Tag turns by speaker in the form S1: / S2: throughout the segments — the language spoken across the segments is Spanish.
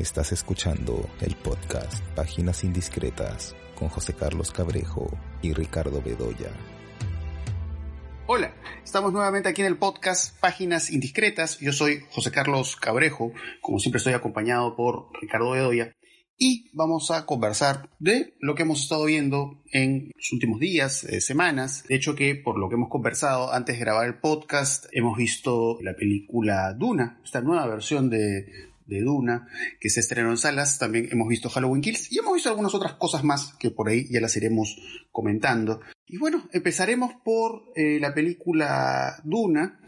S1: Estás escuchando el podcast Páginas Indiscretas con José Carlos Cabrejo y Ricardo Bedoya.
S2: Hola, estamos nuevamente aquí en el podcast Páginas Indiscretas. Yo soy José Carlos Cabrejo, como siempre estoy acompañado por Ricardo Bedoya y vamos a conversar de lo que hemos estado viendo en los últimos días, eh, semanas. De hecho que por lo que hemos conversado antes de grabar el podcast, hemos visto la película Duna, esta nueva versión de, Duna que se estrenó en salas. También hemos visto Halloween Kills y hemos visto algunas otras cosas más que por ahí ya las iremos comentando. Y bueno, empezaremos por eh, la película Duna,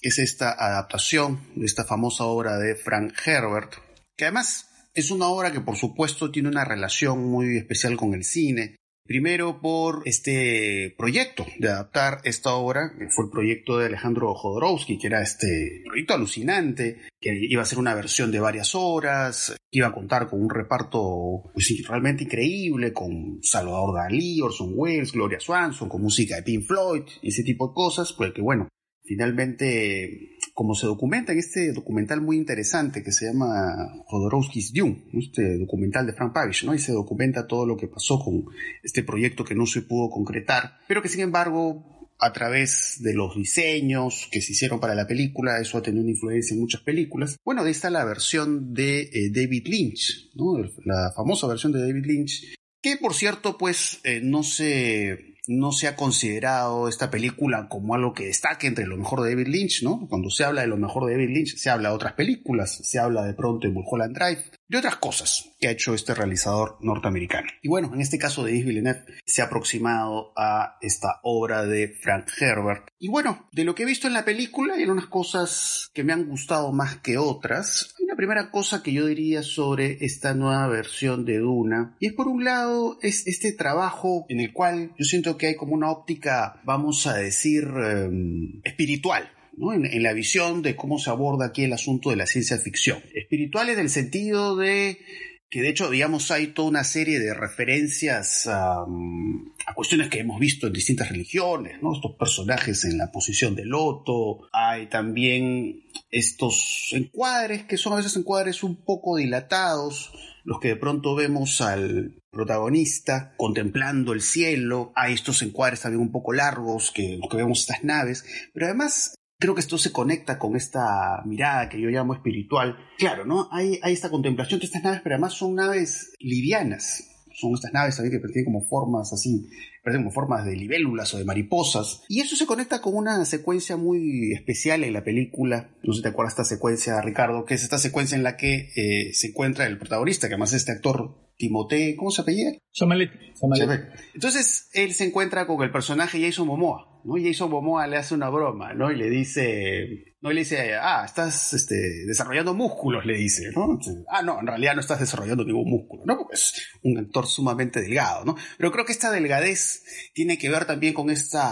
S2: que es esta adaptación de esta famosa obra de Frank Herbert, que además es una obra que por supuesto tiene una relación muy especial con el cine. Primero por este proyecto de adaptar esta obra, que fue el proyecto de Alejandro Jodorowsky, que era este proyecto alucinante, que iba a ser una versión de varias horas, que iba a contar con un reparto pues, realmente increíble, con Salvador Dalí, Orson Welles, Gloria Swanson, con música de Pink Floyd ese tipo de cosas, pues que bueno, finalmente como se documenta en este documental muy interesante que se llama Jodorowsky's Dune, este documental de Frank Pavish, ¿no? Y se documenta todo lo que pasó con este proyecto que no se pudo concretar, pero que sin embargo a través de los diseños que se hicieron para la película, eso ha tenido una influencia en muchas películas. Bueno, de esta la versión de eh, David Lynch, ¿no? La famosa versión de David Lynch, que por cierto, pues eh, no se no se ha considerado esta película como algo que destaque entre lo mejor de David Lynch, ¿no? Cuando se habla de lo mejor de David Lynch, se habla de otras películas, se habla de pronto de Mulholland Drive, de otras cosas que ha hecho este realizador norteamericano. Y bueno, en este caso de Yves Villeneuve se ha aproximado a esta obra de Frank Herbert. Y bueno, de lo que he visto en la película hay unas cosas que me han gustado más que otras. Una primera cosa que yo diría sobre esta nueva versión de Duna. Y es por un lado es este trabajo en el cual yo siento que hay como una óptica, vamos a decir, em, espiritual en, la visión de cómo se aborda aquí el asunto de la ciencia ficción. Espirituales del sentido de que de hecho, digamos, hay toda una serie de referencias a, cuestiones que hemos visto en distintas religiones, ¿no? Estos personajes en la posición del loto, hay también estos encuadres que son a veces encuadres un poco dilatados, los que de pronto vemos al protagonista contemplando el cielo, hay estos encuadres también un poco largos que, que vemos estas naves, pero además Creo que esto se conecta con esta mirada que yo llamo espiritual. Claro, ¿no? Hay, esta contemplación de estas naves, pero además son naves livianas. Son estas naves también que tienen como formas así, parecen como formas de libélulas o de mariposas. Y eso se conecta con una secuencia muy especial en la película. No sé si te acuerdas esta secuencia, Ricardo, que es esta secuencia en la que eh, se encuentra el protagonista, que además es este actor Timoteo, ¿cómo se apellida?
S3: Somalet.
S2: Entonces él se encuentra con el personaje Jason Momoa, ¿no? Jason Momoa le hace una broma, ¿no? Y le dice, no le dice, ah, estás este, desarrollando músculos, le dice, ¿no? Ah, no, en realidad no estás desarrollando ningún músculo, ¿no? Porque es un actor sumamente delgado, ¿no? Pero creo que esta delgadez tiene que ver también con esta,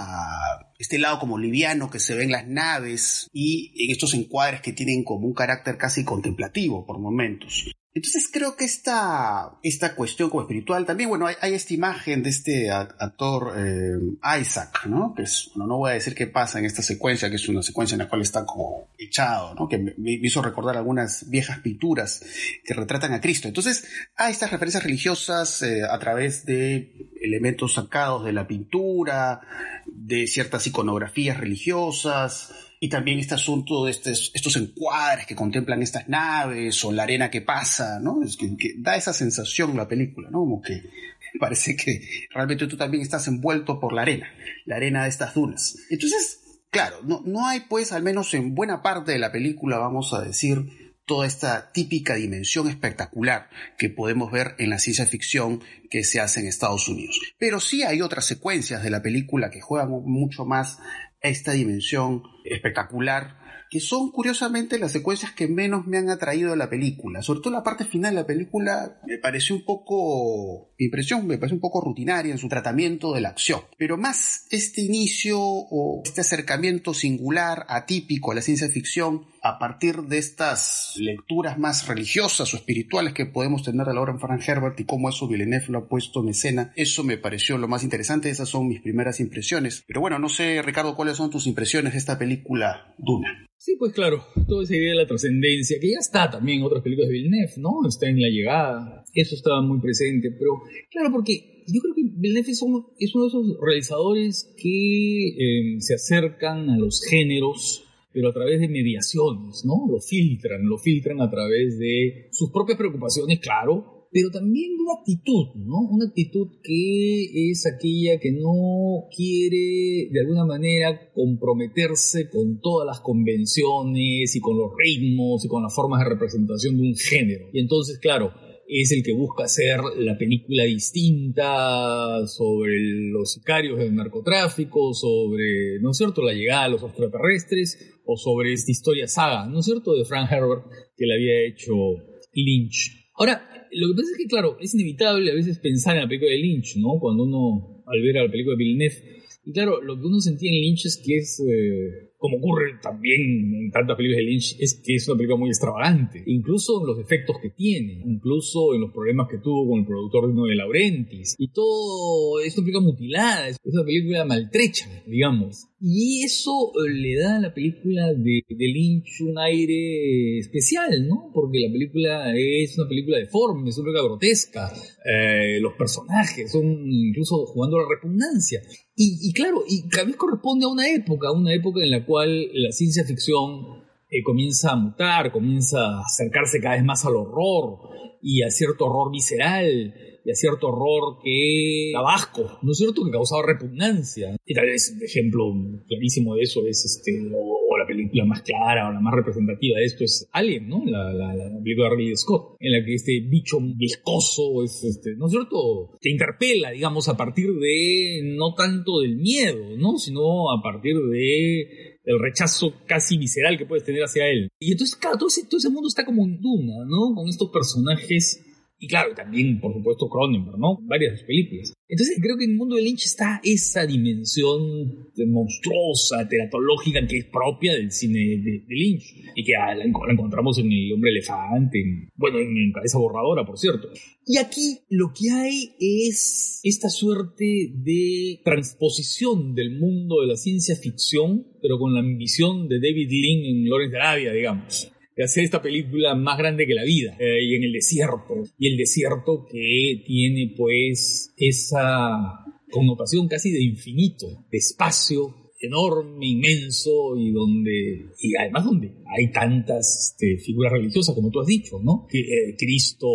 S2: este lado como liviano que se ve en las naves y en estos encuadres que tienen como un carácter casi contemplativo por momentos. Entonces creo que esta, esta cuestión como espiritual también, bueno, hay, esta imagen de este actor eh, Isaac, ¿no? Que es, bueno, no voy a decir qué pasa en esta secuencia, que es una secuencia en la cual está como echado, ¿no? Que me, hizo recordar algunas viejas pinturas que retratan a Cristo. Entonces hay estas referencias religiosas eh, a través de elementos sacados de la pintura, de ciertas iconografías religiosas, y también este asunto de estos, encuadres que contemplan estas naves o la arena que pasa, ¿no? Es que, da esa sensación la película, ¿no? Como que parece que realmente tú también estás envuelto por la arena, la arena de estas dunas. Entonces, claro, no, no hay pues, al menos en buena parte de la película, vamos a decir, toda esta típica dimensión espectacular que podemos ver en la ciencia ficción que se hace en Estados Unidos. Pero sí hay otras secuencias de la película que juegan mucho más esta dimensión espectacular que son curiosamente las secuencias que menos me han atraído de la película. Sobre todo la parte final de la película me pareció un poco, mi impresión me parece un poco rutinaria en su tratamiento de la acción. Pero más este inicio o este acercamiento singular, atípico a la ciencia ficción, a partir de estas lecturas más religiosas o espirituales que podemos tener de la obra en Frank Herbert y cómo eso Villeneuve lo ha puesto en escena, eso me pareció lo más interesante, esas son mis primeras impresiones. Pero bueno, no sé, Ricardo, cuáles son tus impresiones de esta película Duna.
S3: Sí, pues claro, toda esa idea de la trascendencia, que ya está también en otras películas de Villeneuve, ¿no? Está en La Llegada, eso estaba muy presente, pero claro, porque yo creo que Villeneuve es uno, de esos realizadores que eh, se acercan a los géneros, pero a través de mediaciones, ¿no? Lo filtran, lo filtran a través de sus propias preocupaciones, claro, pero también una actitud, ¿no? Una actitud que es aquella que no quiere de alguna manera comprometerse con todas las convenciones y con los ritmos y con las formas de representación de un género. Y entonces, claro, es el que busca hacer la película distinta sobre los sicarios del narcotráfico, sobre, ¿no es cierto?, la llegada de los extraterrestres, o sobre esta historia saga, ¿no es cierto?, de Frank Herbert que le había hecho Lynch. Ahora, lo que pasa es que, claro, es inevitable a veces pensar en la película de Lynch, ¿no? Cuando uno, al ver a la película de Villeneuve, y claro, lo que uno sentía en Lynch es que es, eh, como ocurre también en tantas películas de Lynch, es que es una película muy extravagante, incluso en los efectos que tiene, incluso en los problemas que tuvo con el productor de Laurentis, y todo es una película mutilada, es una película maltrecha, digamos. Y eso eh, le da a la película de, Lynch un aire especial, ¿no? Porque la película es una película deforme, es una película grotesca, eh, los personajes son incluso jugando a la repugnancia. Y, claro, y cada vez corresponde a una época, una época en la cual la ciencia ficción eh, comienza a mutar, comienza a acercarse cada vez más al horror y a cierto horror visceral y a cierto horror que tabasco, ¿no es cierto? Que causaba repugnancia. Y tal vez un ejemplo clarísimo de eso es este, o, la película más clara o la más representativa de esto es Alien, ¿no? La, la, la película de Ridley Scott, en la que este bicho viscoso es, este, ¿no es cierto? Te interpela, digamos, a partir de no tanto del miedo, ¿no? Sino a partir de el rechazo casi visceral que puedes tener hacia él. Y entonces, claro, todo ese, todo ese mundo está como en duna, ¿no? Con estos personajes y claro, también, por supuesto, Cronenberg, ¿no? Varias películas. Entonces, creo que en el mundo de Lynch está esa dimensión monstruosa, teratológica, que es propia del cine de, Lynch. Y que la, encontramos en El Hombre Elefante, bueno, en, Cabeza Borradora, por cierto. Y aquí lo que hay es esta suerte de transposición del mundo de la ciencia ficción, pero con la ambición de David Lean en Lawrence de Arabia, digamos de hacer esta película más grande que la vida eh, y en el desierto y el desierto que tiene pues esa connotación casi de infinito de espacio enorme inmenso y donde y además donde hay tantas este, figuras religiosas como tú has dicho no eh, Cristo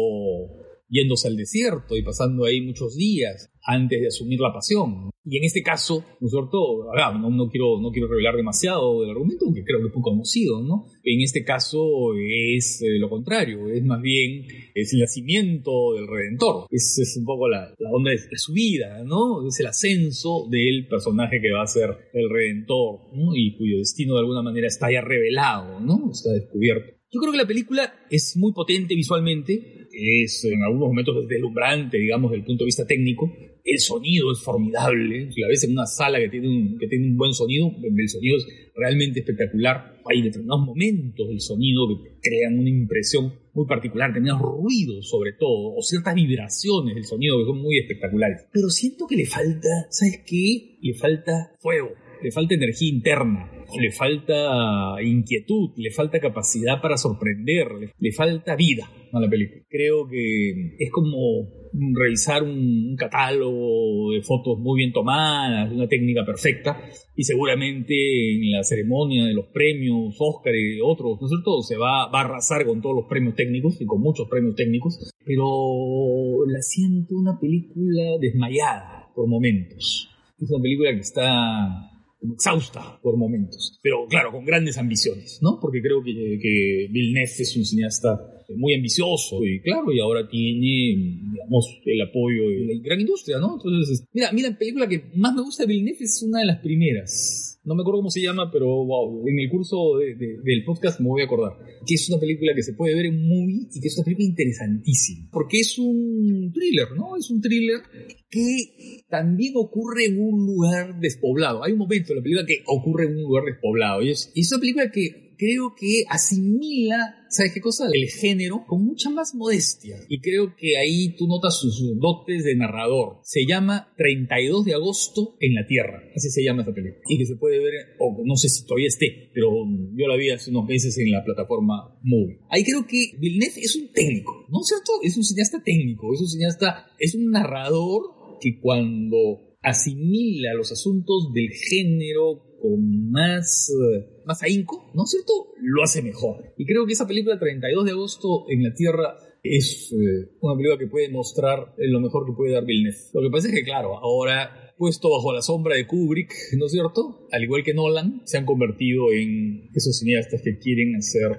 S3: yéndose al desierto y pasando ahí muchos días antes de asumir la pasión. Y en este caso, ¿no es cierto? no, quiero, no quiero revelar demasiado del argumento, aunque creo que es poco conocido, ¿no? En este caso es eh, lo contrario, es más bien es el nacimiento del Redentor. Es, es un poco la, la onda de, su vida, ¿no? Es el ascenso del personaje que va a ser el Redentor, ¿no? Y cuyo destino de alguna manera está ya revelado, ¿no? Está descubierto. Yo creo que la película es muy potente visualmente, es en algunos momentos deslumbrante, digamos, desde el punto de vista técnico. El sonido es formidable. Si la ves en una sala que tiene un, que tiene un buen sonido, el sonido es realmente espectacular. Hay determinados momentos del sonido que crean una impresión muy particular, determinados ruidos sobre todo, o ciertas vibraciones del sonido que son muy espectaculares. Pero siento que le falta, ¿sabes qué? Le falta fuego, le falta energía interna le falta inquietud, le falta capacidad para sorprender, le, falta vida a la película. Creo que es como revisar un, catálogo de fotos muy bien tomadas, una técnica perfecta, y seguramente en la ceremonia de los premios Oscar y otros, ¿no es cierto?, se va, va a arrasar con todos los premios técnicos y con muchos premios técnicos, pero la siento una película desmayada por momentos. Es una película que está exhausta por momentos, pero claro, con grandes ambiciones, ¿no? Porque creo que, que Villeneuve es un cineasta muy ambicioso y claro, y ahora tiene, digamos, el apoyo de la gran industria, ¿no? Entonces, mira, mira, la película que más me gusta de Villeneuve es una de las primeras. No me acuerdo cómo se llama, pero wow, en el curso del podcast me voy a acordar. Que es una película que se puede ver en movie y que es una película interesantísima. Porque es un thriller, ¿no? Es un thriller que también ocurre en un lugar despoblado. Hay un momento en la película que ocurre en un lugar despoblado. Y es, es una película que creo que asimila, ¿sabes qué cosa? El género con mucha más modestia. Y creo que ahí tú notas sus dotes de narrador. Se llama 32 de agosto en la Tierra. Así se llama esta película. Y que se puede ver, o no sé si todavía esté, pero yo la vi hace unos meses en la plataforma Movie. Ahí creo que Villeneuve es un técnico, ¿no es cierto? Es un cineasta técnico, es un cineasta, es un narrador que cuando asimila los asuntos del género con más, eh, más ahínco, ¿no es cierto? Lo hace mejor. Y creo que esa película 32 de agosto en la Tierra es eh, una película que puede mostrar lo mejor que puede dar Villeneuve. Lo que pasa es que, claro, ahora puesto bajo la sombra de Kubrick, ¿no es cierto? Al igual que Nolan, se han convertido en esos cineastas que quieren hacer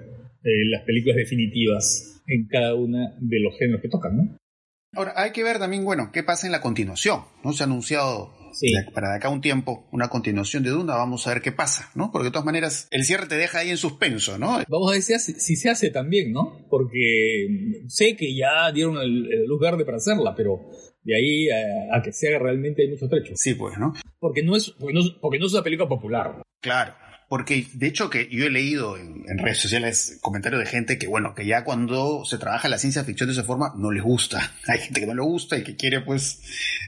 S3: eh, las películas definitivas en cada una de los géneros que tocan, ¿no?
S2: Ahora, hay que ver también, bueno, qué pasa en la continuación. ¿no? Se ha anunciado para de acá un tiempo una continuación de Duna, vamos a ver qué pasa, ¿no? Porque de todas maneras el cierre te deja ahí en suspenso, ¿no?
S3: Vamos a ver si, se hace también, ¿no? Porque sé que ya dieron el, luz verde para hacerla, pero de ahí a, que se haga realmente hay mucho trecho.
S2: Sí, pues, ¿no?
S3: Porque no es, porque no, porque no es una película popular.
S2: Claro. Porque de hecho que yo he leído en, redes sociales comentarios de gente que, bueno, que ya cuando se trabaja la ciencia ficción de esa forma no les gusta. Hay gente que no le gusta y que quiere pues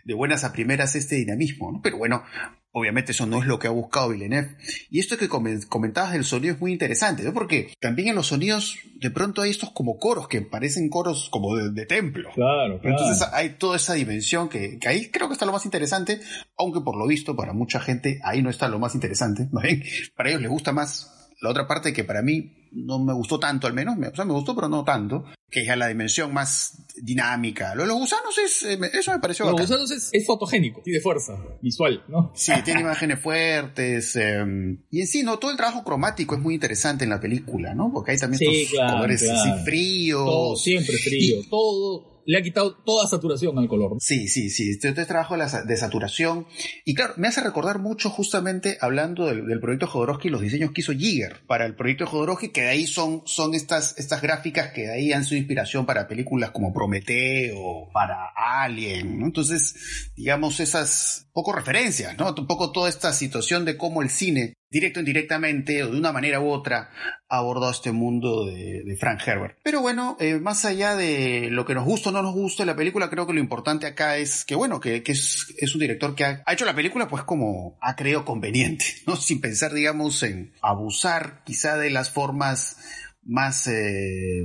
S2: de buenas a primeras este dinamismo, ¿no? Pero bueno, Obviamente eso no es lo que ha buscado Villeneuve. Y esto que comentabas del sonido es muy interesante, ¿no? Porque también en los sonidos de pronto hay estos como coros que parecen coros como de, templo.
S3: Claro, claro.
S2: Entonces hay toda esa dimensión que, ahí creo que está lo más interesante, aunque por lo visto para mucha gente ahí no está lo más interesante. Para ellos les gusta más la otra parte que para mí no me gustó tanto al menos, o sea, me gustó pero no tanto, que es ya la dimensión más dinámica. Lo de los gusanos es, eh, eso me pareció
S3: Los gusanos es, es, fotogénico, tiene fuerza visual, ¿no?
S2: Sí, tiene imágenes fuertes. Em, y en sí, ¿no? Todo el trabajo cromático es muy interesante en la película, ¿no? Porque hay también estos colores así fríos.
S3: Todo, siempre frío, todo le ha quitado toda saturación al color.
S2: Sí, sí, sí. Este, este trabajo de saturación. Y claro, me hace recordar mucho justamente hablando del, proyecto Jodorowsky, los diseños que hizo Giger para el proyecto Jodorowsky, que de ahí son, son estas, estas gráficas que de ahí han sido inspiración para películas como Prometeo, para Alien. Entonces, digamos, esas poco referencias, ¿no? Un poco toda esta situación de cómo el cine directo o indirectamente o de una manera u otra ha abordado este mundo de, Frank Herbert. Pero bueno, eh, más allá de lo que nos gusta o no nos gusta la película, creo que lo importante acá es que bueno, que, es, es, un director que ha, hecho la película pues como ha creído conveniente, ¿no? Sin pensar, digamos, en abusar quizá de las formas más eh,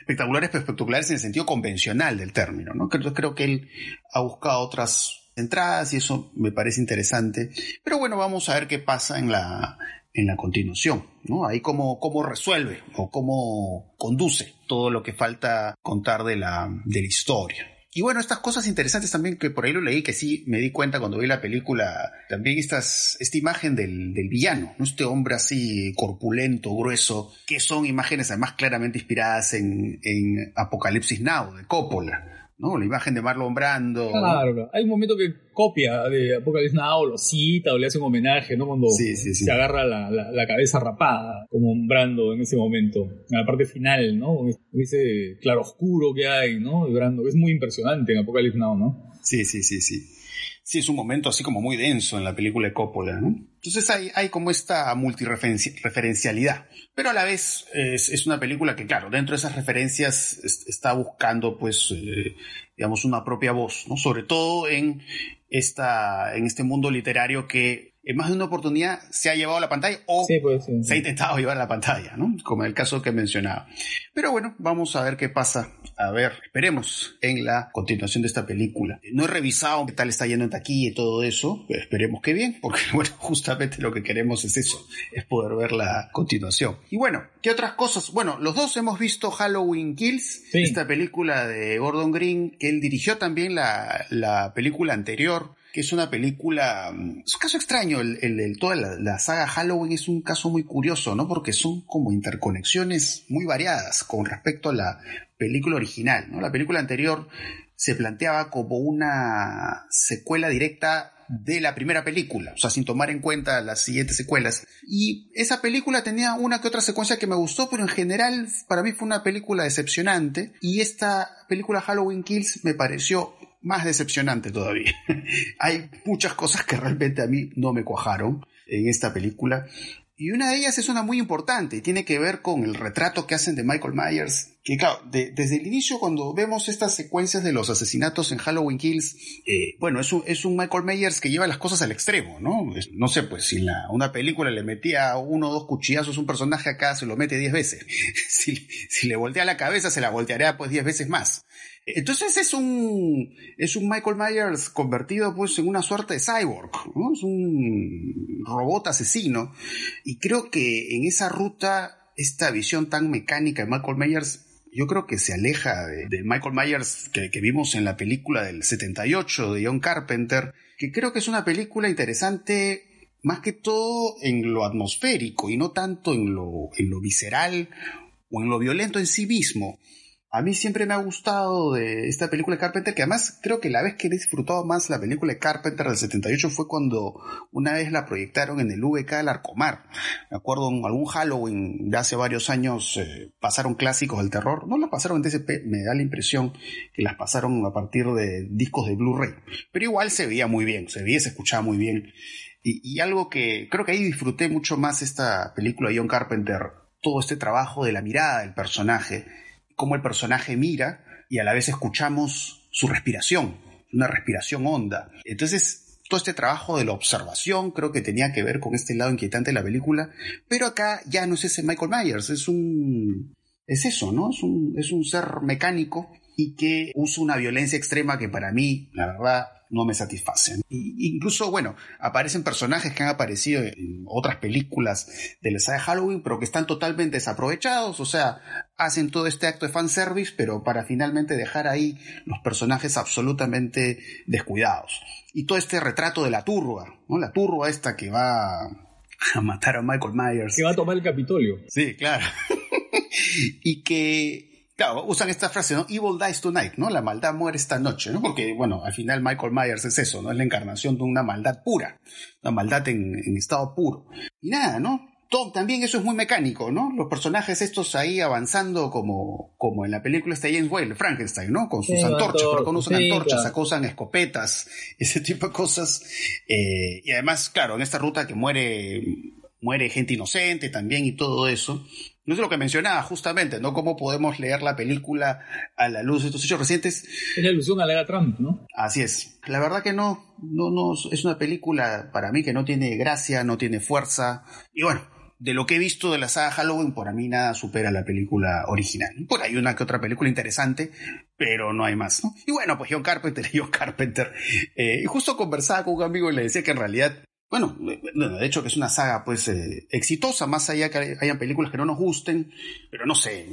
S2: espectaculares, pero espectaculares en el sentido convencional del término, ¿no? Creo, creo que él ha buscado otras entradas y eso me parece interesante. Pero bueno, vamos a ver qué pasa en la, en la continuación, ¿no? Ahí cómo, cómo resuelve o cómo conduce todo lo que falta contar de la, de la historia. Y bueno, estas cosas interesantes también que por ahí lo leí, que sí me di cuenta cuando vi la película, también estas, esta imagen del, del villano, ¿no? este hombre así corpulento, grueso, que son imágenes además claramente inspiradas en, en Apocalipsis Now, de Coppola. ¿No? La imagen de Marlon Brando.
S3: Claro, hay un momento que copia de Apocalypse Now, lo cita o le hace un homenaje, ¿no? Cuando se agarra la, la, cabeza rapada, como un Brando en ese momento, en la parte final, ¿no? Ese claro oscuro que hay, ¿no? De Brando, es muy impresionante en Apocalypse Now, ¿no?
S2: Sí, sí, sí, sí. Sí, es un momento así como muy denso en la película de Coppola. Entonces hay, hay como esta multireferencialidad, pero a la vez es, una película que, claro, dentro de esas referencias está buscando, pues, eh, digamos, una propia voz, ¿no? Sobre todo en, esta, en este mundo literario que en más de una oportunidad se ha llevado a la pantalla o se ha intentado llevar a la pantalla, ¿no? Como en el caso que mencionaba. Pero bueno, vamos a ver qué pasa. A ver, esperemos en la continuación de esta película. No he revisado qué tal está yendo en taquilla y todo eso. esperemos que bien, porque bueno, justamente lo que queremos es eso, es poder ver la continuación. Y bueno, ¿qué otras cosas? Bueno, los dos hemos visto Halloween Kills, esta película de Gordon Green, que él dirigió también la, la película anterior que es una película, mm, es un caso extraño, el, el, toda la, saga Halloween es un caso muy curioso, ¿no? Porque son como interconexiones muy variadas con respecto a la película original, ¿no? La película anterior se planteaba como una secuela directa de la primera película, o sea, sin tomar en cuenta las siguientes secuelas. Y esa película tenía una que otra secuencia que me gustó, pero en general para mí fue una película decepcionante. Y esta película Halloween Kills me pareció más decepcionante todavía. Hay muchas cosas que realmente a mí no me cuajaron en esta película. Y una de ellas es una muy importante y tiene que ver con el retrato que hacen de Michael Myers. Que claro, desde el inicio cuando vemos estas secuencias de los asesinatos en Halloween Kills, eh, bueno, es un, es un Michael Myers que lleva las cosas al extremo, ¿no? no sé, pues si en una película le metía uno o dos cuchillazos un personaje acá se lo mete diez veces. si, si le voltea la cabeza se la volteará pues diez veces más. Entonces es un, es un Michael Myers convertido pues en una suerte de cyborg. Es un robot asesino. Y creo que en esa ruta, esta visión tan mecánica de Michael Myers yo creo que se aleja de, Michael Myers que, que, vimos en la película del 78 de John Carpenter, que creo que es una película interesante más que todo en lo atmosférico y no tanto en lo, en lo visceral o en lo violento en sí mismo. A mí siempre me ha gustado de esta película de Carpenter, que además creo que la vez que he disfrutado más la película de Carpenter del 78 fue cuando una vez la proyectaron en el VK del Arcomar. Me acuerdo en algún Halloween de hace varios años eh, pasaron clásicos del terror. No las pasaron en DCP, me da la impresión que las pasaron a partir de discos de Blu-ray. Pero igual se veía muy bien, se veía se escuchaba muy bien. Y, y algo que creo que ahí disfruté mucho más esta película de John Carpenter, todo este trabajo de la mirada del personaje cómo el personaje mira y a la vez escuchamos su respiración, una respiración honda. Entonces, todo este trabajo de la observación creo que tenía que ver con este lado inquietante de la película, pero acá ya no es ese Michael Myers, es un... es eso, ¿no? Es un, es un ser mecánico y que usa una violencia extrema que para mí, la verdad, no me satisfacen. incluso, bueno, aparecen personajes que han aparecido en otras películas de la saga de Halloween, pero que están totalmente desaprovechados, o sea, hacen todo este acto de fanservice, pero para finalmente dejar ahí los personajes absolutamente descuidados. Y todo este retrato de la turba, ¿no? La turba esta que va a matar a Michael Myers.
S3: Que va a tomar el Capitolio.
S2: Sí, claro. y que Claro, usan esta frase, ¿no? Evil dies tonight, ¿no? La maldad muere esta noche, ¿no? Porque, bueno, al final Michael Myers es eso, ¿no? Es la encarnación de una maldad pura, una maldad en, estado puro. Y nada, ¿no? Todo, también eso es muy mecánico, ¿no? Los personajes estos ahí avanzando como, como en la película de James Whale, Frankenstein, ¿no? Con sus antorchas, pero con usan antorchas, acosan escopetas, ese tipo de cosas. Eh, y además, claro, en esta ruta que muere, muere gente inocente también y todo eso. No es lo que mencionaba justamente, ¿no? Cómo podemos leer la película a la luz de estos hechos recientes.
S3: Es la ilusión a la era Trump, ¿no?
S2: Así es. La verdad que no, no, no, es una película para mí que no tiene gracia, no tiene fuerza. Y bueno, de lo que he visto de la saga Halloween, por a mí nada supera la película original. Por ahí una que otra película interesante, pero no hay más, ¿no? Y bueno, pues John Carpenter, John Carpenter. Eh, y justo conversaba con un amigo y le decía que en realidad bueno, de hecho que es una saga pues eh, exitosa, más allá que hayan películas que no nos gusten, pero no sé,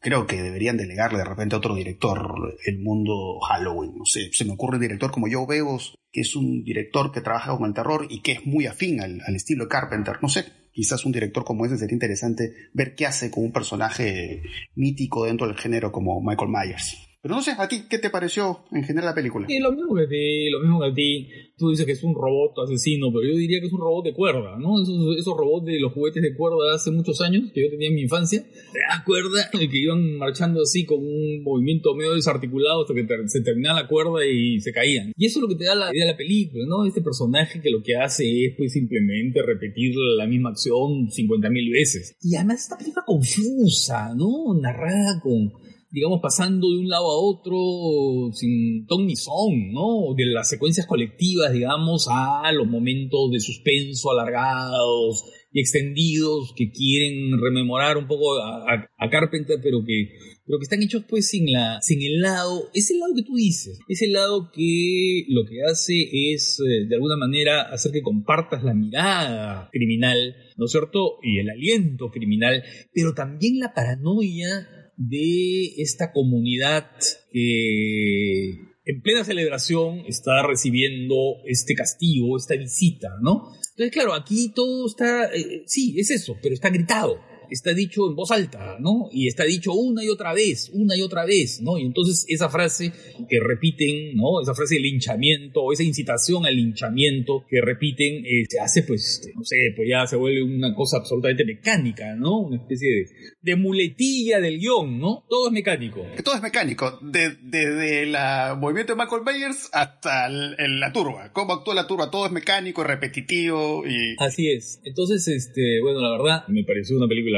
S2: creo que deberían delegarle de repente a otro director el mundo Halloween, no sé, se me ocurre un director como Joe Begos, que es un director que trabaja con el terror y que es muy afín al, al estilo de Carpenter, no sé, quizás un director como ese sería interesante ver qué hace con un personaje mítico dentro del género como Michael Myers. Pero no sé, ¿a ti qué te pareció en general la película?
S3: Sí, lo mismo que a ti, lo mismo que a ti. Tú dices que es un robot asesino, pero yo diría que es un robot de cuerda, ¿no? Esos, esos robots de los juguetes de cuerda de hace muchos años que yo tenía en mi infancia. ¿Te das cuerda? Que iban marchando así con un movimiento medio desarticulado hasta que se terminaba la cuerda y se caían. Y eso es lo que te da la idea de la película, ¿no? Este personaje que lo que hace es pues simplemente repetir la misma acción 50.000 veces. Y además esta película confusa, ¿no? Narrada con digamos, pasando de un lado a otro sin ton ni son, ¿no? De las secuencias colectivas, digamos, a los momentos de suspenso alargados y extendidos que quieren rememorar un poco a, Carpenter, pero que, pero que están hechos pues sin, la, sin el lado, ese lado que tú dices, ese lado que lo que hace es eh, de alguna manera hacer que compartas la mirada criminal, ¿no es cierto? Y el aliento criminal, pero también la paranoia de esta comunidad que en plena celebración está recibiendo este castigo, esta visita, ¿no? Entonces, claro, aquí todo está, eh, sí, es eso, pero está gritado. Está dicho en voz alta, ¿no? Y está dicho una y otra vez, una y otra vez, ¿no? Y entonces esa frase que repiten, ¿no? Esa frase de linchamiento, o esa incitación al linchamiento que repiten, eh, se hace, pues, este, no sé, pues ya se vuelve una cosa absolutamente mecánica, ¿no? Una especie de, de muletilla del guion, ¿no? Todo es mecánico.
S2: Todo es mecánico, desde el movimiento de Michael Myers hasta la turba. Cómo actúa la turba, todo es mecánico, repetitivo y...
S3: Así es. Entonces, este, bueno, la verdad, me pareció una película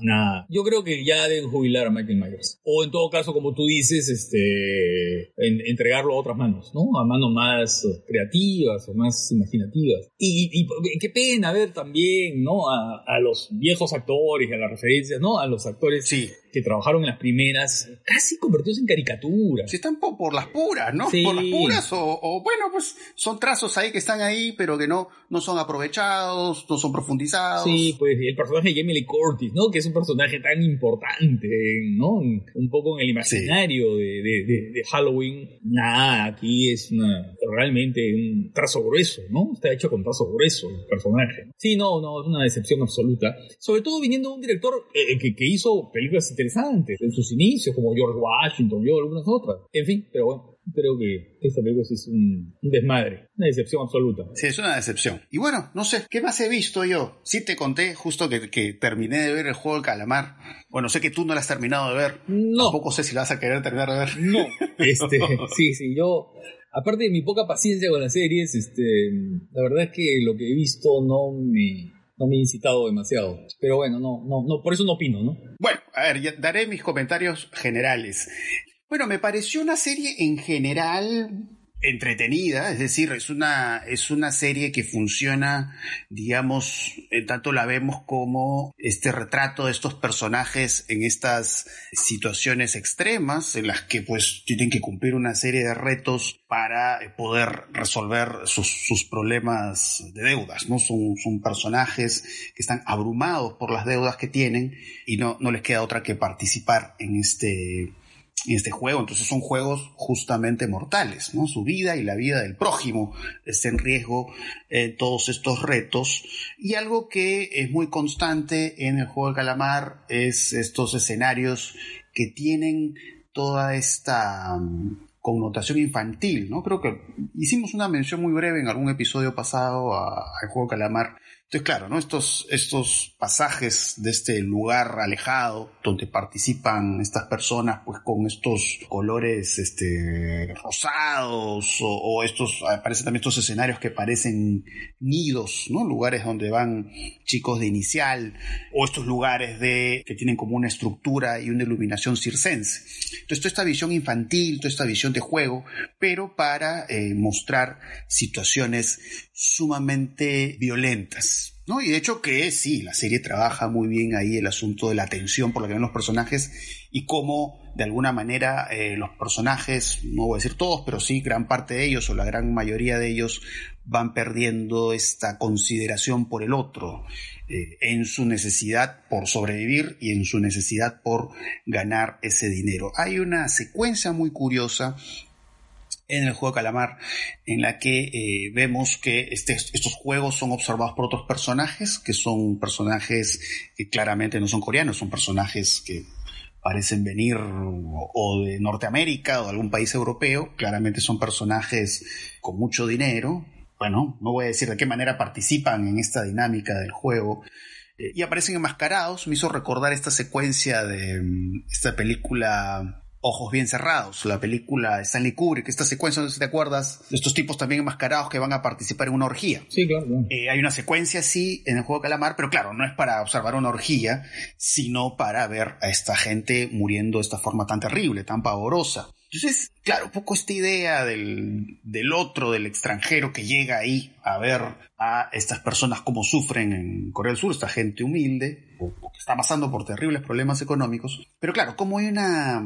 S3: nada. Yo creo que ya deben jubilar a Michael Myers. O en todo caso, como tú dices, este, entregarlo a otras manos, ¿no? A manos más creativas o más imaginativas. Y, qué pena ver también, ¿no? A, a los viejos actores, a las referencias, ¿no? A los actores
S2: sí
S3: que trabajaron en las primeras, casi convertidos en caricaturas.
S2: Sí, están por, las puras, ¿no? Por las puras, o, bueno, pues son trazos ahí que están ahí, pero que no, no son aprovechados, no son profundizados.
S3: Sí, pues el personaje de Jamie Lee Curtis, ¿no? Que es un personaje tan importante, ¿no? Un poco en el imaginario de, de, Halloween. Nada, aquí es una, realmente un trazo grueso, ¿no? Está hecho con trazo grueso el personaje. Sí, no, no, es una decepción absoluta. Sobre todo viniendo de un director eh, que, que hizo películas interesantes en sus inicios, como George Washington y algunas otras. En fin, pero bueno, creo que esta película es un, desmadre, una decepción absoluta.
S2: Sí, es una decepción. Y bueno, no sé, ¿qué más he visto yo? Sí te conté justo que, que terminé de ver el juego del calamar. Bueno, sé que tú no lo has terminado de ver.
S3: No.
S2: Tampoco sé si lo vas a querer terminar de ver.
S3: No. Este, sí, sí, yo aparte de mi poca paciencia con las series, este, la verdad es que lo que he visto no me, no me ha incitado demasiado. Pero bueno, no, no, no, por eso no opino, ¿no?
S2: Bueno, a ver, daré mis comentarios generales. Bueno, me pareció una serie en general entretenida, es decir, es una, es una serie que funciona, digamos, en tanto la vemos como este retrato de estos personajes en estas situaciones extremas, en las que pues tienen que cumplir una serie de retos para eh, poder resolver sus, problemas de deudas, ¿no? Son, son personajes que están abrumados por las deudas que tienen y no, no les queda otra que participar en este este juego. Entonces son juegos justamente mortales, ¿no? Su vida y la vida del prójimo está en riesgo eh, todos estos retos. Y algo que es muy constante en el juego de calamar es estos escenarios que tienen toda esta mm, connotación infantil, ¿no? Creo que hicimos una mención muy breve en algún episodio pasado al juego de calamar entonces, claro, ¿no? Estos, estos pasajes de este lugar alejado, donde participan estas personas, pues con estos colores este, rosados, o, estos, aparecen también estos escenarios que parecen nidos, ¿no? Lugares donde van chicos de inicial, o estos lugares de, que tienen como una estructura y una iluminación circense. Entonces, toda esta visión infantil, toda esta visión de juego, pero para eh, mostrar situaciones sumamente violentas. Y de hecho que sí, la serie trabaja muy bien ahí el asunto de la tensión por la que ven los personajes y cómo de alguna manera eh, los personajes, no voy a decir todos, pero sí gran parte de ellos o la gran mayoría de ellos van perdiendo esta consideración por el otro, eh, en su necesidad por sobrevivir y en su necesidad por ganar ese dinero. Hay una secuencia muy curiosa en el juego Calamar, en la que eh, vemos que este, estos juegos son observados por otros personajes, que son personajes que claramente no son coreanos, son personajes que parecen venir o, de Norteamérica o de algún país europeo, claramente son personajes con mucho dinero, bueno, no voy a decir de qué manera participan en esta dinámica del juego, eh, y aparecen enmascarados, me hizo recordar esta secuencia de mm, esta película Ojos bien cerrados, la película de Stanley Kubrick, esta secuencia, no sé si te acuerdas, de estos tipos también enmascarados que van a participar en una orgía.
S3: Sí, claro.
S2: Eh, hay una secuencia así en el juego Calamar, pero claro, no es para observar una orgía, sino para ver a esta gente muriendo de esta forma tan terrible, tan pavorosa. Entonces, claro, un poco esta idea del, del otro, del extranjero que llega ahí a ver a estas personas cómo sufren en Corea del Sur, esta gente humilde, o que está pasando por terribles problemas económicos. Pero claro, como hay una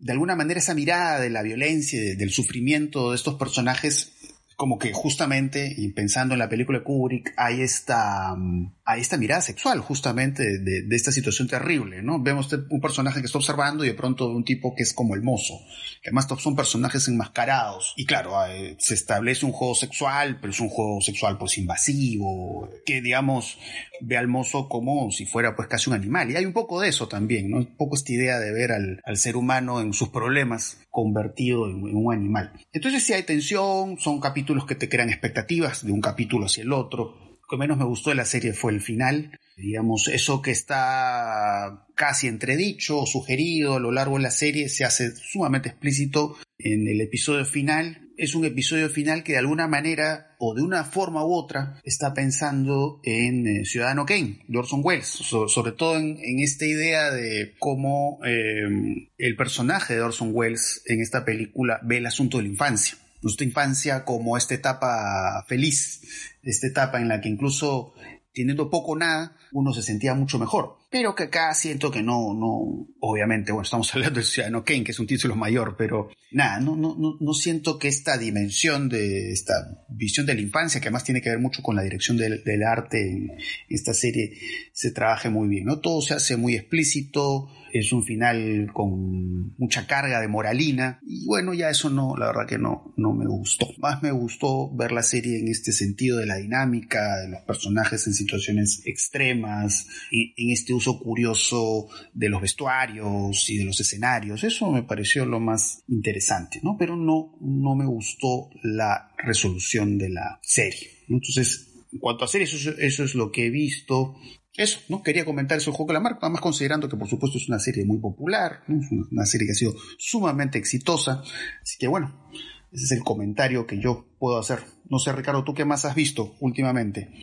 S2: de alguna manera esa mirada de la violencia, y del sufrimiento de estos personajes, como que justamente, y pensando en la película de Kubrick, hay esta, mm, a esta mirada sexual justamente de, esta situación terrible, ¿no? Vemos un personaje que está observando y de pronto un tipo que es como el mozo, que además son personajes enmascarados. Y claro, eh, se establece un juego sexual, pero es un juego sexual pues invasivo, que digamos ve al mozo como si fuera pues casi un animal. Y hay un poco de eso también, ¿no? Un poco esta idea de ver al, ser humano en sus problemas convertido en, un animal. Entonces si hay tensión, son capítulos que te crean expectativas de un capítulo hacia el otro. Que menos me gustó de la serie fue el final. Digamos, eso que está casi entredicho o sugerido a lo largo de la serie se hace sumamente explícito en el episodio final. Es un episodio final que de alguna manera o de una forma u otra está pensando en eh, Ciudadano Kane, Orson Welles, so, sobre todo en, en, esta idea de cómo eh, el personaje de Orson Welles en esta película ve el asunto de la infancia nuestra infancia como esta etapa feliz, esta etapa en la que incluso teniendo poco o nada, uno se sentía mucho mejor. Pero que acá siento que no, no, obviamente, bueno, estamos hablando del Ciudadano Kane, que es un título mayor, pero nada, no, no, no, siento que esta dimensión de esta visión de la infancia, que además tiene que ver mucho con la dirección del, del arte en esta serie, se trabaje muy bien, ¿no? Todo se hace muy explícito, es un final con mucha carga de moralina y bueno, ya eso no, la verdad que no, no me gustó. Más me gustó ver la serie en este sentido de la dinámica, de los personajes en situaciones extremas, y en este uso curioso de los vestuarios y de los escenarios. Eso me pareció lo más interesante, ¿no? Pero no, no me gustó la resolución de la serie. Entonces, en cuanto a series, eso, eso es lo que he visto. Eso, ¿no? Quería comentar eso el juego de la marca, además considerando que por supuesto es una serie muy popular, una serie que ha sido sumamente exitosa. Así que bueno, ese es el comentario que yo puedo hacer. No sé, Ricardo, ¿tú qué más has visto últimamente?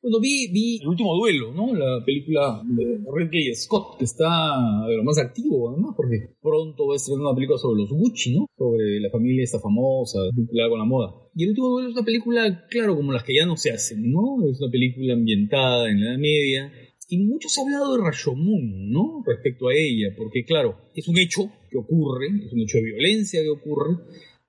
S3: Bueno, vi, vi El último duelo, ¿no? La película de Ridley Scott, que está de lo más activo, además, porque pronto va a estrenar una película sobre los Gucci, ¿no? Sobre la familia esta famosa, vinculada con la moda. Y El último duelo es una película, claro, como las que ya no se hacen, ¿no? Es una película ambientada en la Edad Media. Y mucho se ha hablado de Rashomon, ¿no? Respecto a ella, porque, claro, es un hecho que ocurre, es un hecho de violencia que ocurre,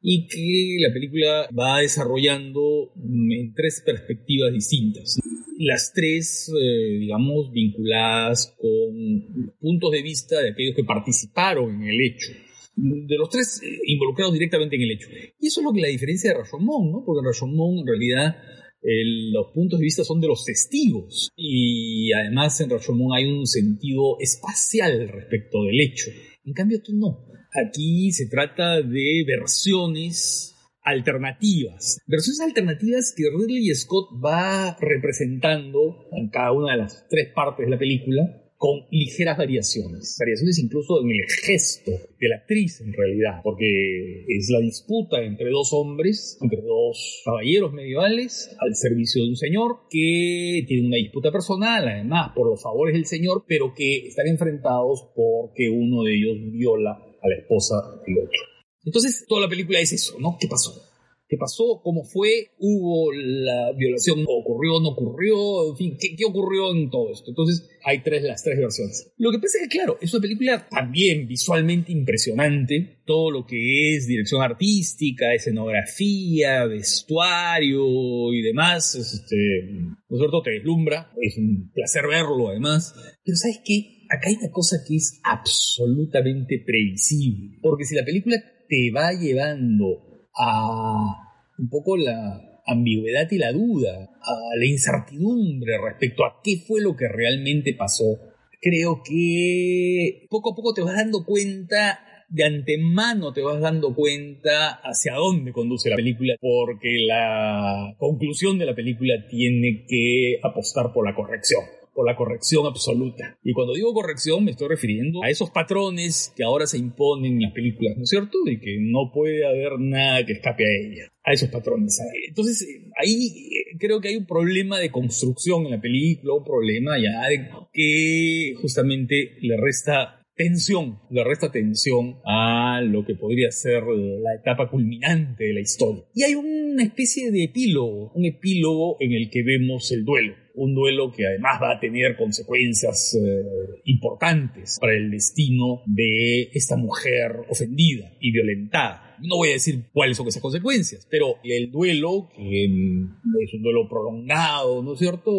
S3: y que la película va desarrollando en tres perspectivas distintas. Las tres, eh, digamos, vinculadas con puntos de vista de aquellos que participaron en el hecho. De los tres eh, involucrados directamente en el hecho. Y eso es lo que la diferencia de Rashomon, ¿no? Porque en Rashomon, en realidad, el, los puntos de vista son de los testigos. Y además en Rashomon hay un sentido espacial respecto del hecho. En cambio, tú no. Aquí se trata de versiones alternativas. Versiones alternativas que Ridley Scott va representando en cada una de las tres partes de la película con ligeras variaciones. Variaciones incluso en el gesto de la actriz en realidad, porque es la disputa entre dos hombres, entre dos caballeros medievales al servicio de un señor que tiene una disputa personal, además por los favores del señor, pero que están enfrentados porque uno de ellos viola a la esposa del otro. Entonces, toda la película es eso, ¿no? ¿Qué pasó? ¿Qué pasó? ¿Cómo fue? ¿Hubo la violación? ¿Ocurrió? ¿No ocurrió? En fin, ¿qué, qué ocurrió en todo esto? Entonces, hay tres, las tres versiones. Lo que pasa es que, claro, es una película también visualmente impresionante. Todo lo que es dirección artística, escenografía, vestuario y demás, este, ¿no es cierto? Te deslumbra. Es un placer verlo, además. Pero, ¿sabes qué? Acá hay una cosa que es absolutamente previsible. Porque si la película te va llevando a un poco la ambigüedad y la duda, a la incertidumbre respecto a qué fue lo que realmente pasó. Creo que poco a poco te vas dando cuenta, de antemano te vas dando cuenta hacia dónde conduce la película, porque la conclusión de la película tiene que apostar por la corrección la corrección absoluta. Y cuando digo corrección me estoy refiriendo a esos patrones que ahora se imponen en las películas, ¿no es cierto? De que no puede haber nada que escape a ella, a esos patrones. Entonces, ahí creo que hay un problema de construcción en la película, un problema ya de que justamente le resta tensión, le resta tensión a lo que podría ser la etapa culminante de la historia. Y hay una especie de epílogo, un epílogo en el que vemos el duelo un duelo que además va a tener consecuencias eh, importantes para el destino de esta mujer ofendida y violentada. No voy a decir cuáles son esas consecuencias, pero el duelo, que mm, es un duelo prolongado, ¿no es cierto?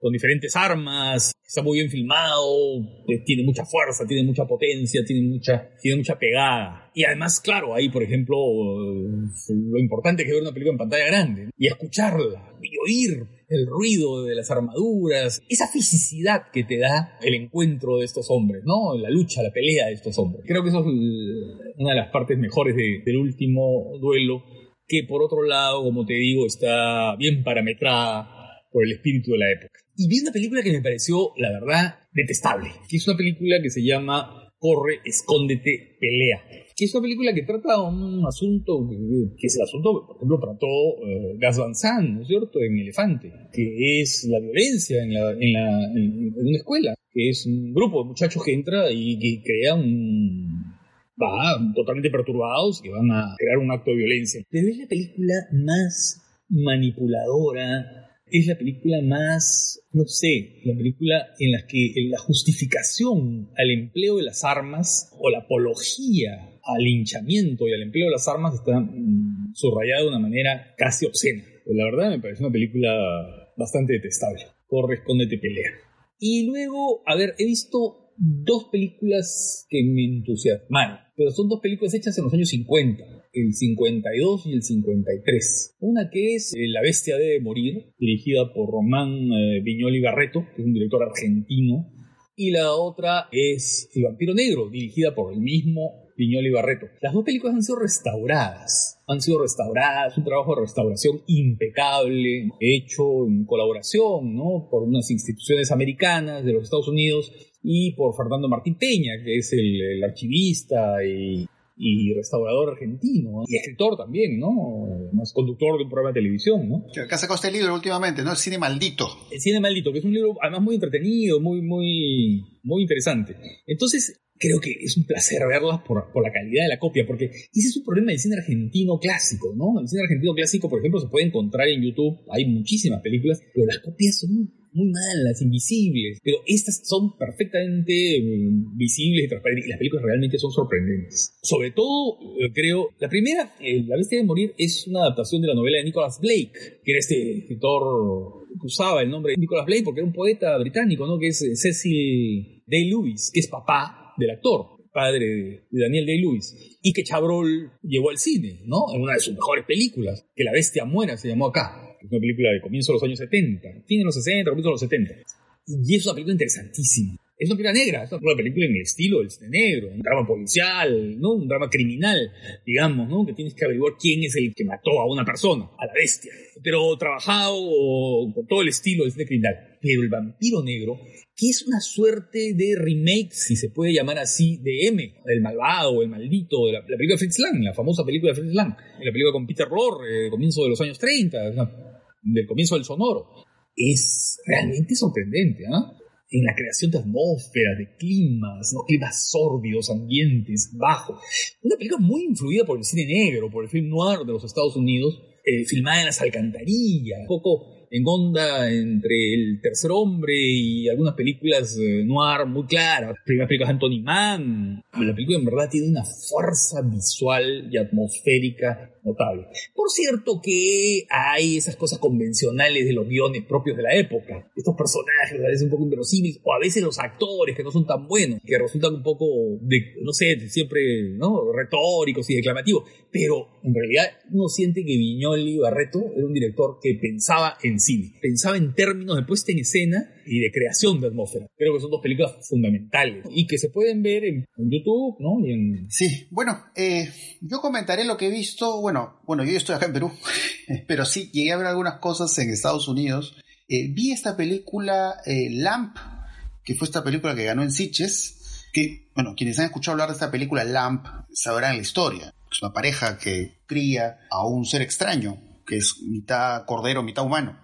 S3: Con diferentes armas, está muy bien filmado, eh, tiene mucha fuerza, tiene mucha potencia, tiene mucha, tiene mucha pegada. Y además, claro, ahí, por ejemplo, eh, lo importante es ver una película en pantalla grande y escucharla y oír el ruido de las armaduras, esa fisicidad que te da el encuentro de estos hombres, ¿no? La lucha, la pelea de estos hombres. Creo que eso es una de las partes mejores del último duelo, que por otro lado, como te digo, está bien parametrada por el espíritu de la época. Y vi una película que me pareció, la verdad, detestable, que es una película que se llama Corre, escóndete, pelea. Que es una película que trata un asunto, que es el asunto, por ejemplo, trató uh, Gas Van Sant, ¿no es cierto?, en Elefante, que es la violencia en, la, en, la, en, una escuela, que es un grupo de muchachos que entra y que crean un, va totalmente perturbados que van a crear un acto de violencia. Pero es la película más manipuladora, es la película más, no sé, la película en la que la justificación al empleo de las armas o la apología al hinchamiento y al empleo de las armas está mm, subrayada de una manera casi obscena. Pero la verdad me parece una película bastante detestable. Corre, escóndete, pelea. Y luego, a ver, he visto dos películas que me entusiasmaron, pero son dos películas hechas en los años 50 el 52 y el 53. Una que es eh, La bestia debe morir, dirigida por Román eh, Viñoli Barreto, que es un director argentino, y la otra es El vampiro negro, dirigida por el mismo Viñoli Barreto. Las dos películas han sido restauradas, han sido restauradas, un trabajo de restauración impecable, hecho en colaboración ¿no? por unas instituciones americanas de los Estados Unidos y por Fernando Martín Peña, que es el archivista y y restaurador argentino y escritor también, ¿no? Más conductor de un programa de televisión, ¿no?
S2: Acá sacó este libro últimamente, ¿no? El cine maldito.
S3: El cine maldito, que es un libro además muy entretenido, muy, muy, muy interesante. Entonces, creo que es un placer verlas por, por, la calidad de la copia, porque ese es un problema del cine argentino clásico, ¿no? El cine argentino clásico, por ejemplo, se puede encontrar en YouTube, hay muchísimas películas, pero las copias son muy malas, invisibles, pero estas son perfectamente mm, visibles y transparentes y las películas realmente son sorprendentes. Sobre todo, eh, creo, la primera, eh, La bestia de morir, es una adaptación de la novela de Nicholas Blake, que era este escritor que usaba el nombre de Nicholas Blake porque era un poeta británico, ¿no? Que es eh, Cecil Day-Lewis, que es papá del actor padre de Daniel Day-Lewis, y que Chabrol llevó al cine, ¿no? En una de sus mejores películas, que La Bestia Muera se llamó acá es una película de comienzo de los años 70, fin de los 60, comienzo de los 70. Y es una película interesantísima. Es una película negra, es una película en el estilo del cine negro, un drama policial, ¿no? Un drama criminal, digamos, ¿no? Que tienes que averiguar quién es el que mató a una persona, a la bestia. Pero trabajado con todo el estilo del cine criminal. Pero el vampiro negro, que es una suerte de remake, si se puede llamar así, de M, del malvado el maldito, de la, película de Fritz Lang, la famosa película de Fritz Lang, la película con Peter Lorre, comienzo de los años 30, del comienzo del sonoro. Es realmente sorprendente, ¿ah? En la creación de atmósferas, de climas, ¿no? climas sórdidos, ambientes bajos. Una película muy influida por el cine negro, por el film noir de los Estados Unidos, eh, filmada en las alcantarillas, un poco en onda entre El Tercer Hombre y algunas películas eh, noir muy claras. Primeras películas de Anthony Mann. La película en verdad tiene una fuerza visual y atmosférica notable. Por cierto que hay esas cosas convencionales de los guiones propios de la época. Estos personajes a veces un poco inverosímiles, o a veces los actores que no son tan buenos, que resultan un poco, de, no sé, siempre ¿no? retóricos y declamativos. Pero en realidad uno siente que Viñoli Barreto era un director que pensaba en cine, pensaba en términos de puesta en escena y de creación de atmósfera. Creo que son dos películas fundamentales y que se pueden ver en, YouTube, ¿no? Y en...
S2: Sí, bueno, eh, yo comentaré lo que he visto bueno, bueno, yo estoy acá en Perú, pero sí, llegué a ver algunas cosas en Estados Unidos. Eh, vi esta película eh, Lamp, que fue esta película que ganó en Sitges, que, bueno, quienes han escuchado hablar de esta película Lamp sabrán la historia. Es una pareja que cría a un ser extraño, que es mitad cordero, mitad humano.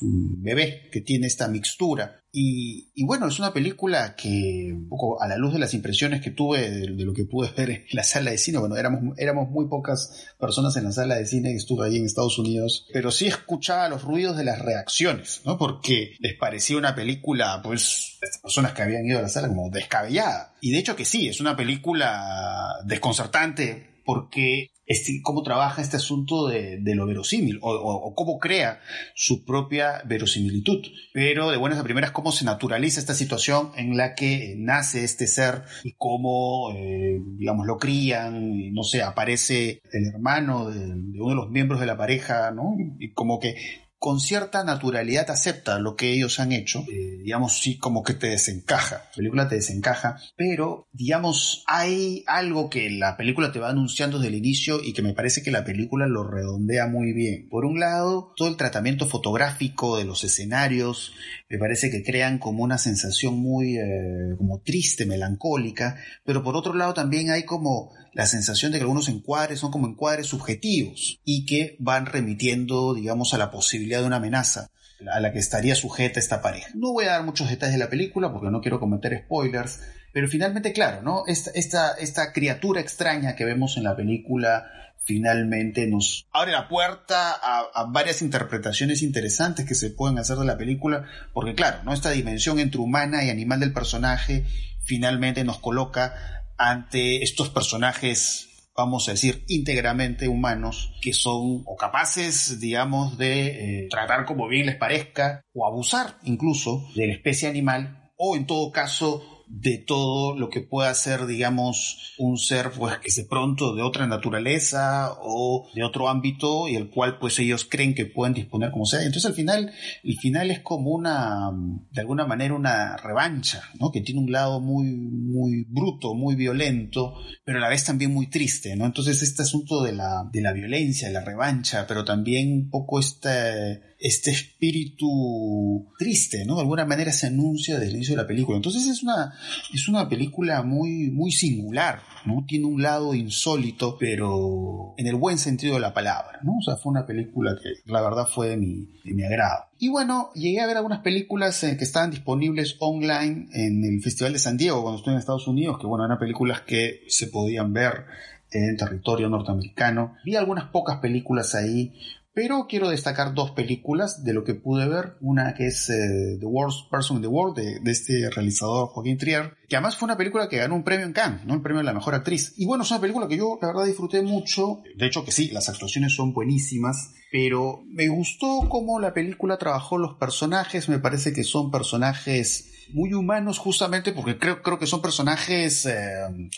S2: Bebé que tiene esta mixtura Y, bueno, es una película que, poco a la luz de las impresiones que tuve de, lo que pude ver en la sala de cine, bueno, éramos, éramos muy pocas personas en la sala de cine que estuve ahí en Estados Unidos, pero sí escuchaba los ruidos de las reacciones, ¿no? Porque les parecía una película, pues, estas personas que habían ido a la sala como descabellada. Y de hecho que sí, es una película desconcertante porque este, cómo trabaja este asunto de, lo verosímil o, cómo crea su propia verosimilitud. Pero de buenas a primeras, cómo se naturaliza esta situación en la que nace este ser y cómo, eh, lo crían, no sé, aparece el hermano de, de, uno de los miembros de la pareja, ¿no? Y como que con cierta naturalidad acepta lo que ellos han hecho, eh, digamos, sí, como que te desencaja, la película te desencaja, pero, digamos, hay algo que la película te va anunciando desde el inicio y que me parece que la película lo redondea muy bien. Por un lado, todo el tratamiento fotográfico de los escenarios, me parece que crean como una sensación muy, eh, como triste, melancólica, pero por otro lado también hay como la sensación de que algunos encuadres son como encuadres subjetivos y que van remitiendo, digamos, a la posibilidad de una amenaza a la que estaría sujeta esta pareja. No voy a dar muchos detalles de la película porque no quiero cometer spoilers, pero finalmente, claro, ¿no? Esta, esta, esta criatura extraña que vemos en la película finalmente nos abre la puerta a, a, varias interpretaciones interesantes que se pueden hacer de la película, porque claro, ¿no? esta dimensión entre humana y animal del personaje finalmente nos coloca ante estos personajes vamos a decir, íntegramente humanos, que son o capaces, digamos, de eh, tratar como bien les parezca, o abusar incluso de la especie animal, o en todo caso de todo lo que pueda ser, digamos, un ser pues que de pronto de otra naturaleza o de otro ámbito y el cual pues ellos creen que pueden disponer como sea. Entonces al final, el final es como una, de alguna manera una revancha, ¿no? Que tiene un lado muy, muy bruto, muy violento, pero a la vez también muy triste, ¿no? Entonces este asunto de la, de la violencia, de la revancha, pero también un poco este este espíritu triste, ¿no? De alguna manera se anuncia desde el inicio de la película. Entonces es una, es una película muy, muy singular, ¿no? Tiene un lado insólito, pero en el buen sentido de la palabra, ¿no? O sea, fue una película que la verdad fue de mi, de mi agrado. Y bueno, llegué a ver algunas películas eh, que estaban disponibles online en el Festival de San Diego cuando estuve en Estados Unidos, que bueno, eran películas que se podían ver en territorio norteamericano. Vi algunas pocas películas ahí, pero quiero destacar dos películas de lo que pude ver. Una que es eh, The Worst Person in the World de, este realizador Joaquín Trier, además fue una película que ganó un premio en Cannes, ¿no? El premio de la mejor actriz. Y bueno, es una película que yo la verdad disfruté mucho. De hecho que sí, las actuaciones son buenísimas, pero me gustó cómo la película trabajó los personajes. Me parece que son personajes muy humanos justamente porque creo, creo que son personajes eh,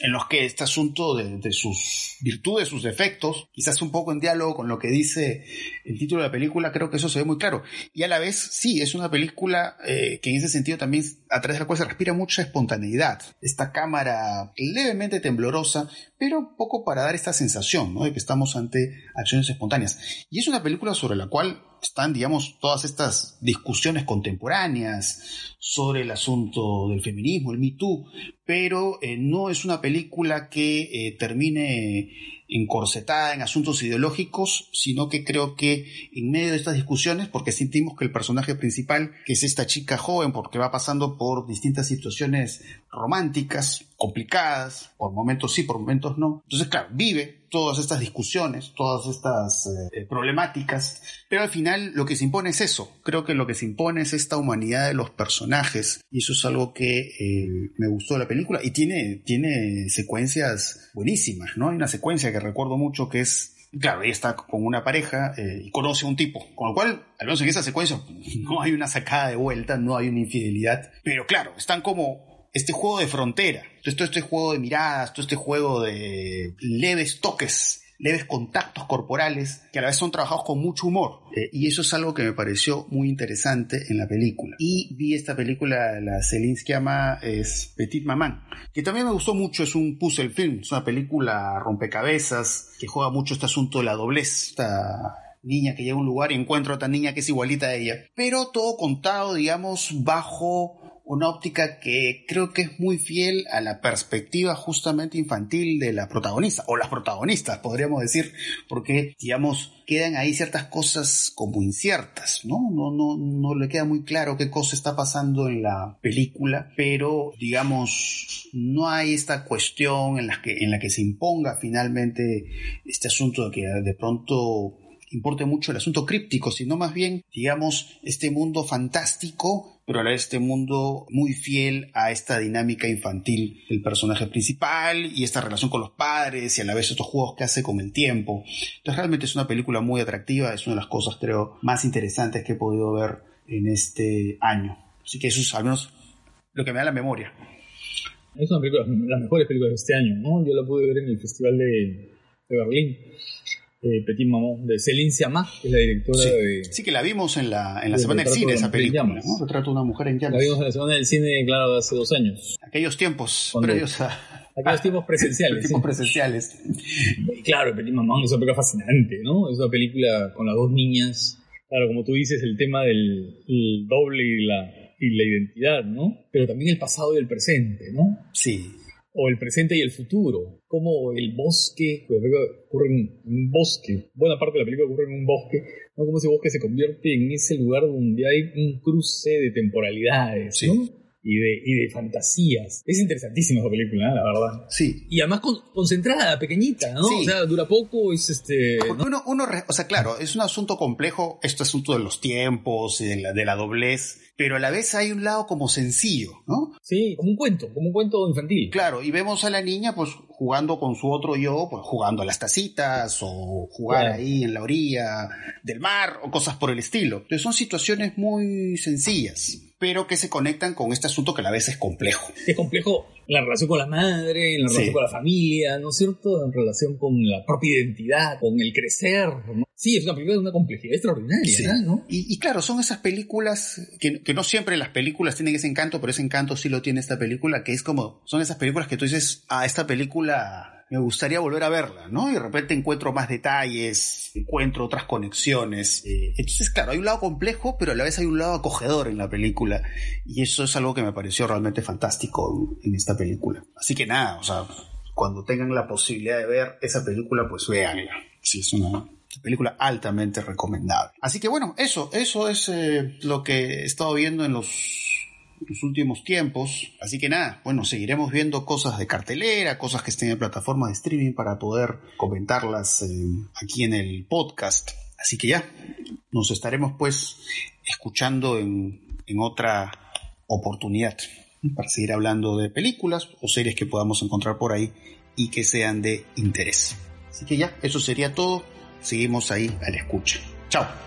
S2: en los que este asunto de, sus virtudes, sus defectos, quizás un poco en diálogo con lo que dice el título de la película, creo que eso se ve muy claro. Y a la vez, sí, es una película eh, que en ese sentido también, a través de la cual se respira mucha espontaneidad. Esta cámara levemente temblorosa, pero un poco para dar esta sensación ¿no? de que estamos ante acciones espontáneas. Y es una película sobre la cual están, digamos, todas estas discusiones contemporáneas sobre el asunto del feminismo, el Me Too, pero eh, no es una película que eh, termine encorsetada en asuntos ideológicos, sino que creo que en medio de estas discusiones, porque sentimos que el personaje principal, que es esta chica joven, porque va pasando por distintas situaciones románticas, complicadas, por momentos sí, por momentos no. Entonces, claro, vive todas estas discusiones, todas estas eh, problemáticas, pero al final lo que se impone es eso. Creo que lo que se impone es esta humanidad de los personajes, y eso es algo que eh, me gustó de la película, y tiene, tiene secuencias buenísimas, ¿no? Hay una secuencia que recuerdo mucho que es Claro, ella está con una pareja eh, y conoce a un tipo, con lo cual, al menos en esa secuencia, no hay una sacada de vuelta, no hay una infidelidad, pero claro, están como este juego de frontera, todo este juego de miradas, todo este juego de leves toques, leves contactos corporales, que a la vez son trabajados con mucho humor. Eh, y eso es algo que me pareció muy interesante en la película. Y vi esta película, la Celine llama es Petit Maman, que también me gustó mucho, es un puzzle film, es una película rompecabezas, que juega mucho este asunto de la doblez, esta niña que llega a un lugar y encuentra a otra niña que es igualita a ella, pero todo contado, digamos, bajo una óptica que creo que es muy fiel a la perspectiva justamente infantil de la protagonista, o las protagonistas, podríamos decir, porque, digamos, quedan ahí ciertas cosas como inciertas, ¿no? No, no, no le queda muy claro qué cosa está pasando en la película, pero, digamos, no hay esta cuestión en la que, en la que se imponga finalmente este asunto de que de pronto importe mucho el asunto críptico, sino más bien, digamos, este mundo fantástico, vez este mundo muy fiel a esta dinámica infantil del personaje principal y esta relación con los padres y a la vez estos juegos que hace con el tiempo. Entonces realmente es una película muy atractiva, es una de las cosas creo más interesantes que he podido ver en este año. Así que eso es al menos lo que me da la memoria.
S3: Es una película, las mejores películas de este año, ¿no? Yo la pude ver en el Festival de, de Berlín eh, Petit Maman, de Céline Sciamma, que es la directora
S2: sí.
S3: de...
S2: Sí, que la vimos en la, en la Semana del Cine, esa película, ¿no? Retrato de una mujer en llamas.
S3: La vimos en la Semana del Cine, claro, de hace dos años.
S2: Aquellos tiempos
S3: Cuando-
S2: previos a...
S3: Aquellos tiempos presenciales.
S2: tiempos presenciales.
S3: Y Claro, Petit Maman es una película fascinante, ¿no? Es una película con las dos niñas. Claro, como tú dices, el tema del el doble y la, y la identidad, ¿no? Pero también el pasado y el presente, ¿no?
S2: Sí,
S3: o el presente y el futuro, como el bosque, pues, la película ocurre en un bosque, buena parte de la película ocurre en un bosque, ¿no? como ese bosque se convierte en ese lugar donde hay un cruce de temporalidades,
S2: Sí.
S3: Y de, y de fantasías. Es interesantísima esa película, ¿eh? la verdad.
S2: sí.
S3: Y además con- concentrada, pequeñita, ¿no?
S2: Sí.
S3: O sea, dura poco, es este...
S2: Porque
S3: ¿no?
S2: uno, uno re- o sea, claro, es un asunto complejo, este asunto de los tiempos y de la, de la doblez, pero a la vez hay un lado como sencillo, ¿no?
S3: Sí, como un cuento, como un cuento infantil.
S2: Claro, y vemos a la niña pues jugando con su otro yo, pues jugando a las tacitas o jugar
S3: Claro.
S2: ahí en la orilla del mar o cosas por el estilo. Entonces son situaciones muy sencillas, pero que se conectan con este asunto que a la vez es complejo.
S3: Es complejo la relación con la madre, en la
S2: Sí.
S3: relación con la familia, ¿no es cierto? En relación con la propia identidad, con el crecer, ¿no? Sí, es una película de una complejidad extraordinaria,
S2: Sí.
S3: ¿no?
S2: Y, y claro, son esas películas que, que no siempre las películas tienen ese encanto, pero ese encanto sí lo tiene esta película, que es como, son esas películas que tú dices, ah, esta película me gustaría volver a verla, ¿no? Y de repente encuentro más detalles, encuentro otras conexiones. Eh, entonces, claro, hay un lado complejo, pero a la vez hay un lado acogedor en la película. Y eso es algo que me pareció realmente fantástico en, esta película. Así que nada, o sea, cuando tengan la posibilidad de ver esa película, pues véanla. Sí, es una película altamente recomendable. Así que bueno, eso, eso es eh, lo que he estado viendo en los, los últimos tiempos. Así que nada, bueno, seguiremos viendo cosas de cartelera, cosas que estén en plataformas de streaming para poder comentarlas eh, aquí en el podcast. Así que ya, nos estaremos pues escuchando en, en otra oportunidad para seguir hablando de películas o series que podamos encontrar por ahí y que sean de interés. Así que ya, eso sería todo. Seguimos ahí a la escucha. Chao.